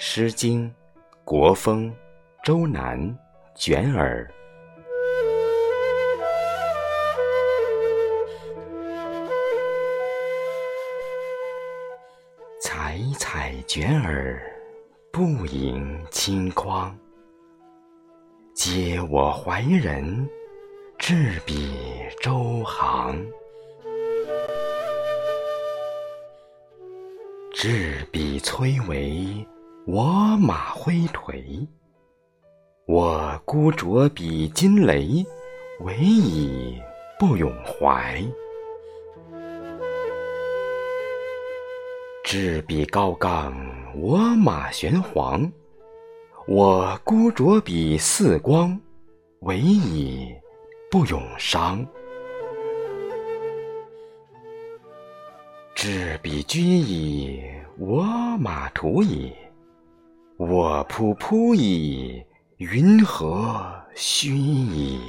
诗经·国风·周南卷耳。采采卷耳，不盈顷筐。嗟我怀人，执笔周行。执笔崔嵬，我马挥颓。我孤酌比金雷，唯以不永怀。志比高冈，我马玄黄。我孤酌比四光，唯以不永伤。志比居矣，我马图矣。我仆仆矣，云何吁矣？